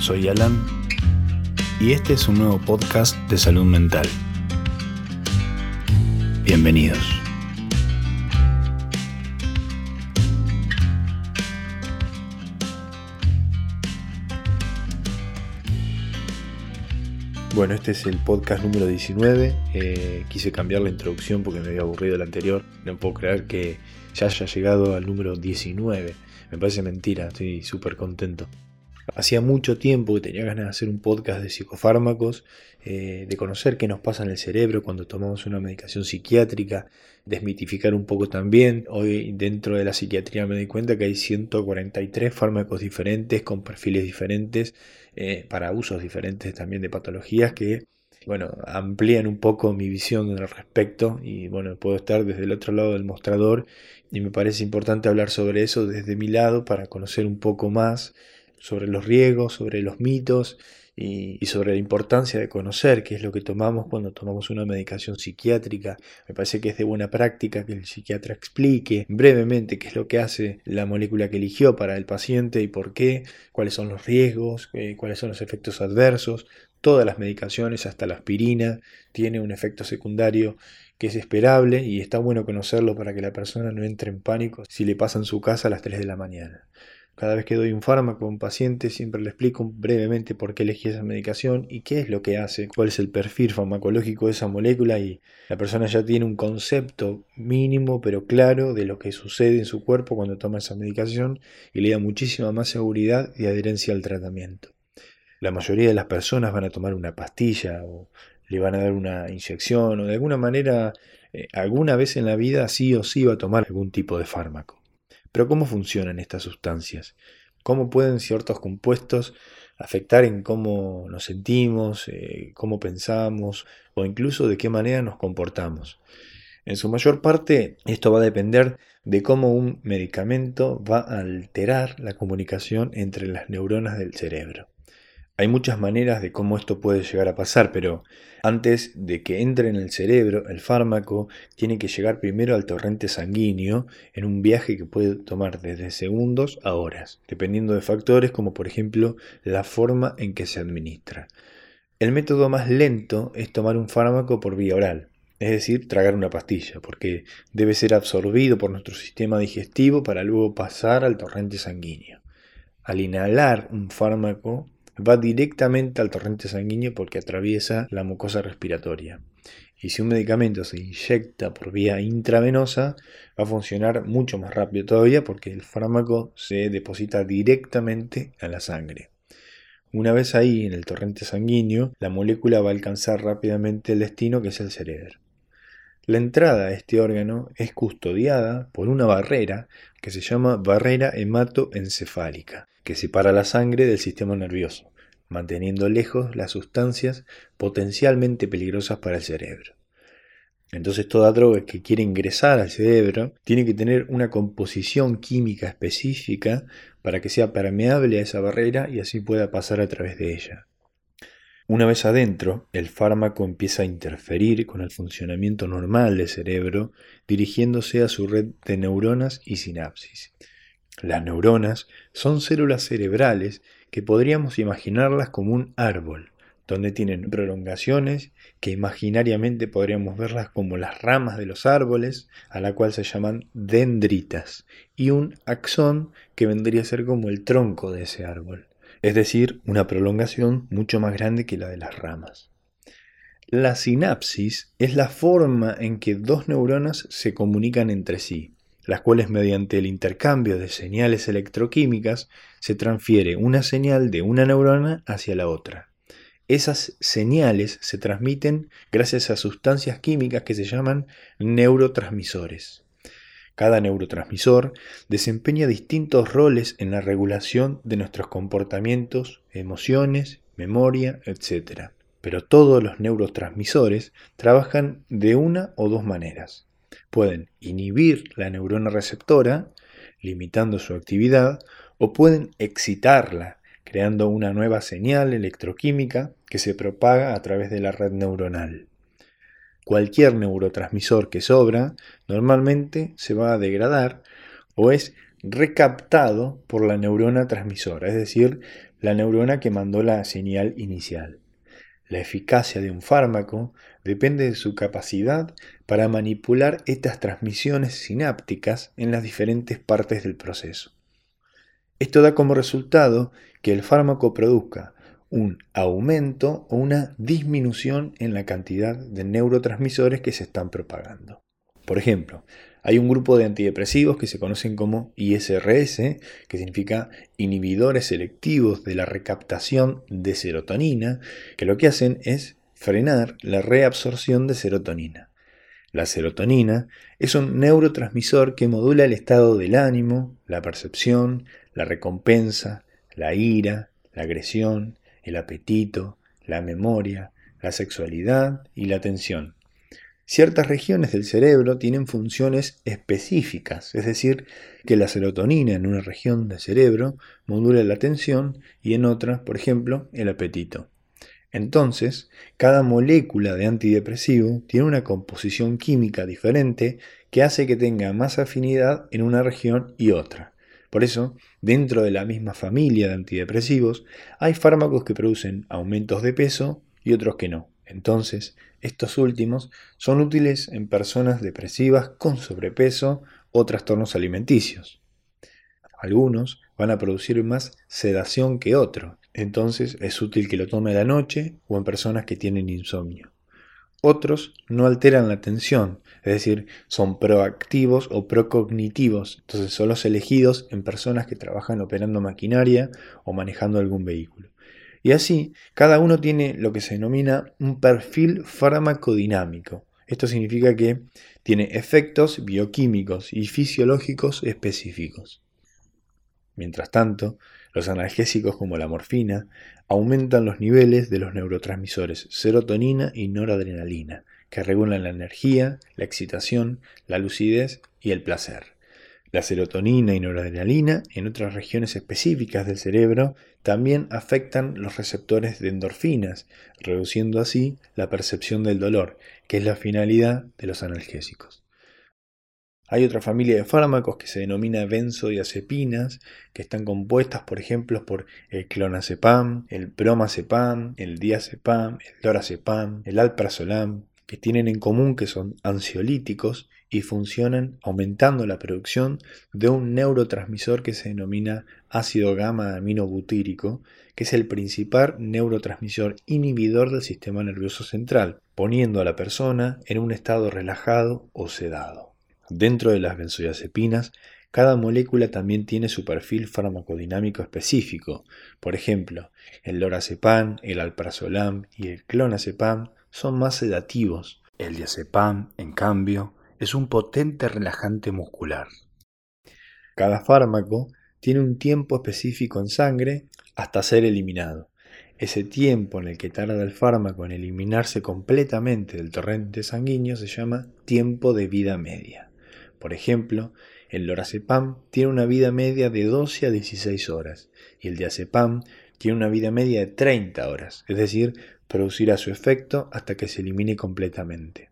soy Alan y este es un nuevo podcast de salud mental. Bienvenidos. Bueno, este es el podcast número 19. Eh, quise cambiar la introducción porque me había aburrido el anterior. No puedo creer que ya haya llegado al número 19. Me parece mentira, estoy súper contento. Hacía mucho tiempo que tenía ganas de hacer un podcast de psicofármacos, eh, de conocer qué nos pasa en el cerebro cuando tomamos una medicación psiquiátrica, desmitificar un poco también. Hoy dentro de la psiquiatría me di cuenta que hay 143 fármacos diferentes con perfiles diferentes eh, para usos diferentes también de patologías que bueno, amplían un poco mi visión al respecto y bueno, puedo estar desde el otro lado del mostrador y me parece importante hablar sobre eso desde mi lado para conocer un poco más sobre los riesgos, sobre los mitos y, sobre la importancia de conocer qué es lo que tomamos cuando tomamos una medicación psiquiátrica. Me parece que es de buena práctica que el psiquiatra explique brevemente qué es lo que hace la molécula que eligió para el paciente y por qué, cuáles son los riesgos, eh, cuáles son los efectos adversos. Todas las medicaciones, hasta la aspirina, tiene un efecto secundario que es esperable y está bueno conocerlo para que la persona no entre en pánico si le pasa en su casa a las 3 de la mañana. Cada vez que doy un fármaco a un paciente siempre le explico brevemente por qué elegí esa medicación y qué es lo que hace, cuál es el perfil farmacológico de esa molécula y la persona ya tiene un concepto mínimo pero claro de lo que sucede en su cuerpo cuando toma esa medicación y le da muchísima más seguridad y adherencia al tratamiento. La mayoría de las personas van a tomar una pastilla o le van a dar una inyección o de alguna manera eh, alguna vez en la vida sí o sí va a tomar algún tipo de fármaco. Pero ¿cómo funcionan estas sustancias? ¿Cómo pueden ciertos compuestos afectar en cómo nos sentimos, eh, cómo pensamos o incluso de qué manera nos comportamos? En su mayor parte esto va a depender de cómo un medicamento va a alterar la comunicación entre las neuronas del cerebro. Hay muchas maneras de cómo esto puede llegar a pasar, pero antes de que entre en el cerebro, el fármaco tiene que llegar primero al torrente sanguíneo en un viaje que puede tomar desde segundos a horas, dependiendo de factores como por ejemplo la forma en que se administra. El método más lento es tomar un fármaco por vía oral, es decir, tragar una pastilla, porque debe ser absorbido por nuestro sistema digestivo para luego pasar al torrente sanguíneo. Al inhalar un fármaco, va directamente al torrente sanguíneo porque atraviesa la mucosa respiratoria. Y si un medicamento se inyecta por vía intravenosa, va a funcionar mucho más rápido todavía porque el fármaco se deposita directamente a la sangre. Una vez ahí en el torrente sanguíneo, la molécula va a alcanzar rápidamente el destino que es el cerebro. La entrada a este órgano es custodiada por una barrera que se llama barrera hematoencefálica, que separa la sangre del sistema nervioso manteniendo lejos las sustancias potencialmente peligrosas para el cerebro. Entonces toda droga que quiere ingresar al cerebro tiene que tener una composición química específica para que sea permeable a esa barrera y así pueda pasar a través de ella. Una vez adentro, el fármaco empieza a interferir con el funcionamiento normal del cerebro, dirigiéndose a su red de neuronas y sinapsis. Las neuronas son células cerebrales que podríamos imaginarlas como un árbol, donde tienen prolongaciones que imaginariamente podríamos verlas como las ramas de los árboles, a la cual se llaman dendritas, y un axón que vendría a ser como el tronco de ese árbol, es decir, una prolongación mucho más grande que la de las ramas. La sinapsis es la forma en que dos neuronas se comunican entre sí las cuales mediante el intercambio de señales electroquímicas se transfiere una señal de una neurona hacia la otra. Esas señales se transmiten gracias a sustancias químicas que se llaman neurotransmisores. Cada neurotransmisor desempeña distintos roles en la regulación de nuestros comportamientos, emociones, memoria, etc. Pero todos los neurotransmisores trabajan de una o dos maneras pueden inhibir la neurona receptora, limitando su actividad, o pueden excitarla, creando una nueva señal electroquímica que se propaga a través de la red neuronal. Cualquier neurotransmisor que sobra normalmente se va a degradar o es recaptado por la neurona transmisora, es decir, la neurona que mandó la señal inicial. La eficacia de un fármaco depende de su capacidad para manipular estas transmisiones sinápticas en las diferentes partes del proceso. Esto da como resultado que el fármaco produzca un aumento o una disminución en la cantidad de neurotransmisores que se están propagando. Por ejemplo, hay un grupo de antidepresivos que se conocen como ISRS, que significa inhibidores selectivos de la recaptación de serotonina, que lo que hacen es frenar la reabsorción de serotonina. La serotonina es un neurotransmisor que modula el estado del ánimo, la percepción, la recompensa, la ira, la agresión, el apetito, la memoria, la sexualidad y la atención. Ciertas regiones del cerebro tienen funciones específicas, es decir, que la serotonina en una región del cerebro modula la atención y en otra, por ejemplo, el apetito. Entonces, cada molécula de antidepresivo tiene una composición química diferente que hace que tenga más afinidad en una región y otra. Por eso, dentro de la misma familia de antidepresivos, hay fármacos que producen aumentos de peso y otros que no. Entonces, estos últimos son útiles en personas depresivas con sobrepeso o trastornos alimenticios. Algunos van a producir más sedación que otros, entonces es útil que lo tome a la noche o en personas que tienen insomnio. Otros no alteran la atención, es decir, son proactivos o procognitivos, entonces son los elegidos en personas que trabajan operando maquinaria o manejando algún vehículo. Y así, cada uno tiene lo que se denomina un perfil farmacodinámico. Esto significa que tiene efectos bioquímicos y fisiológicos específicos. Mientras tanto, los analgésicos como la morfina aumentan los niveles de los neurotransmisores serotonina y noradrenalina, que regulan la energía, la excitación, la lucidez y el placer. La serotonina y noradrenalina en otras regiones específicas del cerebro también afectan los receptores de endorfinas, reduciendo así la percepción del dolor, que es la finalidad de los analgésicos. Hay otra familia de fármacos que se denomina benzodiazepinas, que están compuestas, por ejemplo, por el clonazepam, el bromazepam, el diazepam, el lorazepam, el alprazolam, que tienen en común que son ansiolíticos y funcionan aumentando la producción de un neurotransmisor que se denomina ácido gamma aminobutírico, que es el principal neurotransmisor inhibidor del sistema nervioso central, poniendo a la persona en un estado relajado o sedado. Dentro de las benzodiazepinas, cada molécula también tiene su perfil farmacodinámico específico. Por ejemplo, el lorazepam, el alprazolam y el clonazepam son más sedativos. El diazepam, en cambio, es un potente relajante muscular. Cada fármaco tiene un tiempo específico en sangre hasta ser eliminado. Ese tiempo en el que tarda el fármaco en eliminarse completamente del torrente sanguíneo se llama tiempo de vida media. Por ejemplo, el lorazepam tiene una vida media de 12 a 16 horas y el diazepam tiene una vida media de 30 horas, es decir, producirá su efecto hasta que se elimine completamente.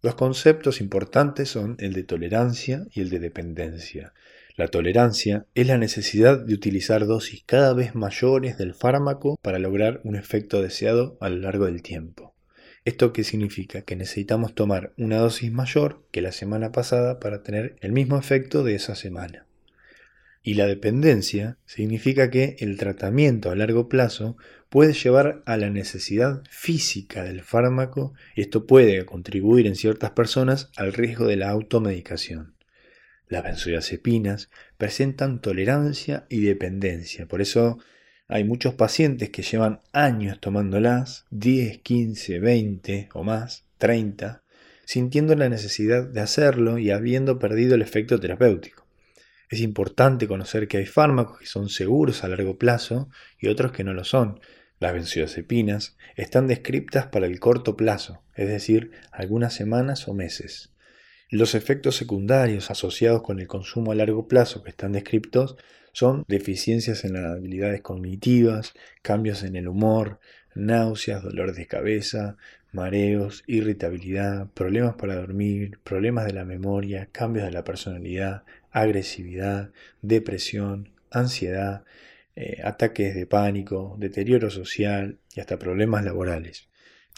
Los conceptos importantes son el de tolerancia y el de dependencia. La tolerancia es la necesidad de utilizar dosis cada vez mayores del fármaco para lograr un efecto deseado a lo largo del tiempo. ¿Esto qué significa? Que necesitamos tomar una dosis mayor que la semana pasada para tener el mismo efecto de esa semana. Y la dependencia significa que el tratamiento a largo plazo puede llevar a la necesidad física del fármaco y esto puede contribuir en ciertas personas al riesgo de la automedicación. Las benzodiazepinas presentan tolerancia y dependencia, por eso hay muchos pacientes que llevan años tomándolas, 10, 15, 20 o más, 30, sintiendo la necesidad de hacerlo y habiendo perdido el efecto terapéutico. Es importante conocer que hay fármacos que son seguros a largo plazo y otros que no lo son. Las benzodiazepinas están descriptas para el corto plazo, es decir, algunas semanas o meses. Los efectos secundarios asociados con el consumo a largo plazo que están descriptos son deficiencias en las habilidades cognitivas, cambios en el humor, náuseas, dolores de cabeza, mareos, irritabilidad, problemas para dormir, problemas de la memoria, cambios de la personalidad, agresividad, depresión, ansiedad, eh, ataques de pánico, deterioro social y hasta problemas laborales.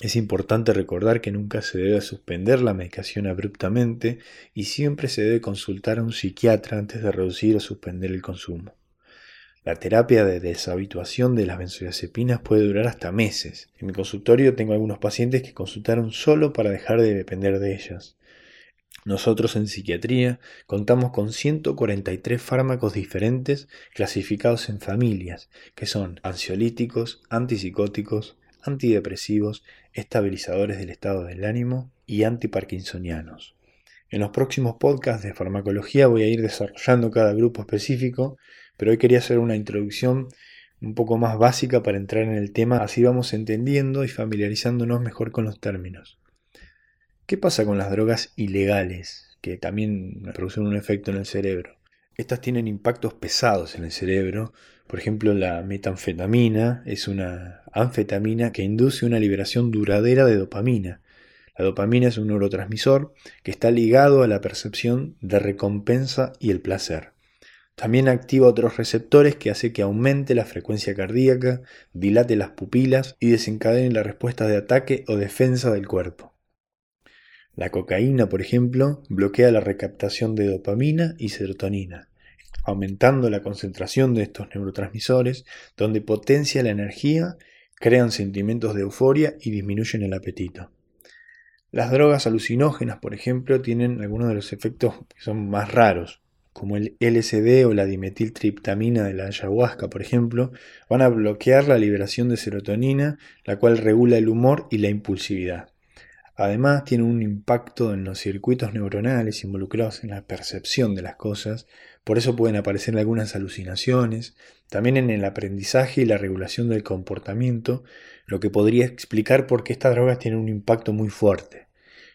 Es importante recordar que nunca se debe suspender la medicación abruptamente y siempre se debe consultar a un psiquiatra antes de reducir o suspender el consumo. La terapia de deshabituación de las benzodiazepinas puede durar hasta meses. En mi consultorio tengo algunos pacientes que consultaron solo para dejar de depender de ellas. Nosotros en psiquiatría contamos con 143 fármacos diferentes clasificados en familias, que son ansiolíticos, antipsicóticos, antidepresivos, estabilizadores del estado del ánimo y antiparkinsonianos. En los próximos podcasts de farmacología voy a ir desarrollando cada grupo específico, pero hoy quería hacer una introducción un poco más básica para entrar en el tema, así vamos entendiendo y familiarizándonos mejor con los términos. ¿Qué pasa con las drogas ilegales, que también producen un efecto en el cerebro? Estas tienen impactos pesados en el cerebro. Por ejemplo, la metanfetamina es una anfetamina que induce una liberación duradera de dopamina. La dopamina es un neurotransmisor que está ligado a la percepción de recompensa y el placer. También activa otros receptores que hace que aumente la frecuencia cardíaca, dilate las pupilas y desencadene la respuesta de ataque o defensa del cuerpo. La cocaína, por ejemplo, bloquea la recaptación de dopamina y serotonina, aumentando la concentración de estos neurotransmisores, donde potencia la energía, crean sentimientos de euforia y disminuyen el apetito. Las drogas alucinógenas, por ejemplo, tienen algunos de los efectos que son más raros, como el LSD o la dimetiltriptamina de la ayahuasca, por ejemplo, van a bloquear la liberación de serotonina, la cual regula el humor y la impulsividad. Además, tiene un impacto en los circuitos neuronales involucrados en la percepción de las cosas, por eso pueden aparecer algunas alucinaciones, también en el aprendizaje y la regulación del comportamiento, lo que podría explicar por qué estas drogas tienen un impacto muy fuerte.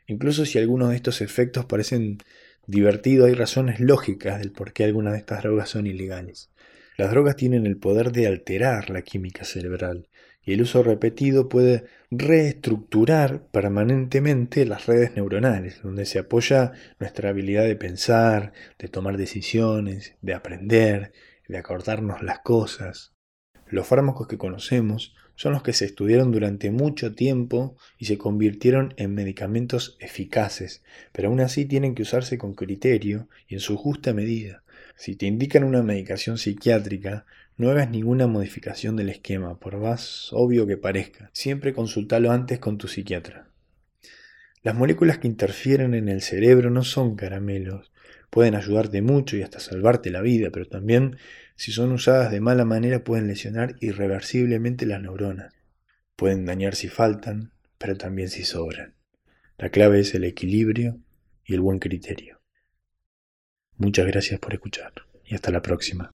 Incluso si algunos de estos efectos parecen divertidos, hay razones lógicas del por qué algunas de estas drogas son ilegales. Las drogas tienen el poder de alterar la química cerebral, y el uso repetido puede reestructurar permanentemente las redes neuronales, donde se apoya nuestra habilidad de pensar, de tomar decisiones, de aprender, de acordarnos las cosas. Los fármacos que conocemos son los que se estudiaron durante mucho tiempo y se convirtieron en medicamentos eficaces, pero aún así tienen que usarse con criterio y en su justa medida. Si te indican una medicación psiquiátrica, no hagas ninguna modificación del esquema, por más obvio que parezca. Siempre consultalo antes con tu psiquiatra. Las moléculas que interfieren en el cerebro no son caramelos. Pueden ayudarte mucho y hasta salvarte la vida, pero también, si son usadas de mala manera, pueden lesionar irreversiblemente las neuronas. Pueden dañar si faltan, pero también si sobran. La clave es el equilibrio y el buen criterio. Muchas gracias por escuchar y hasta la próxima.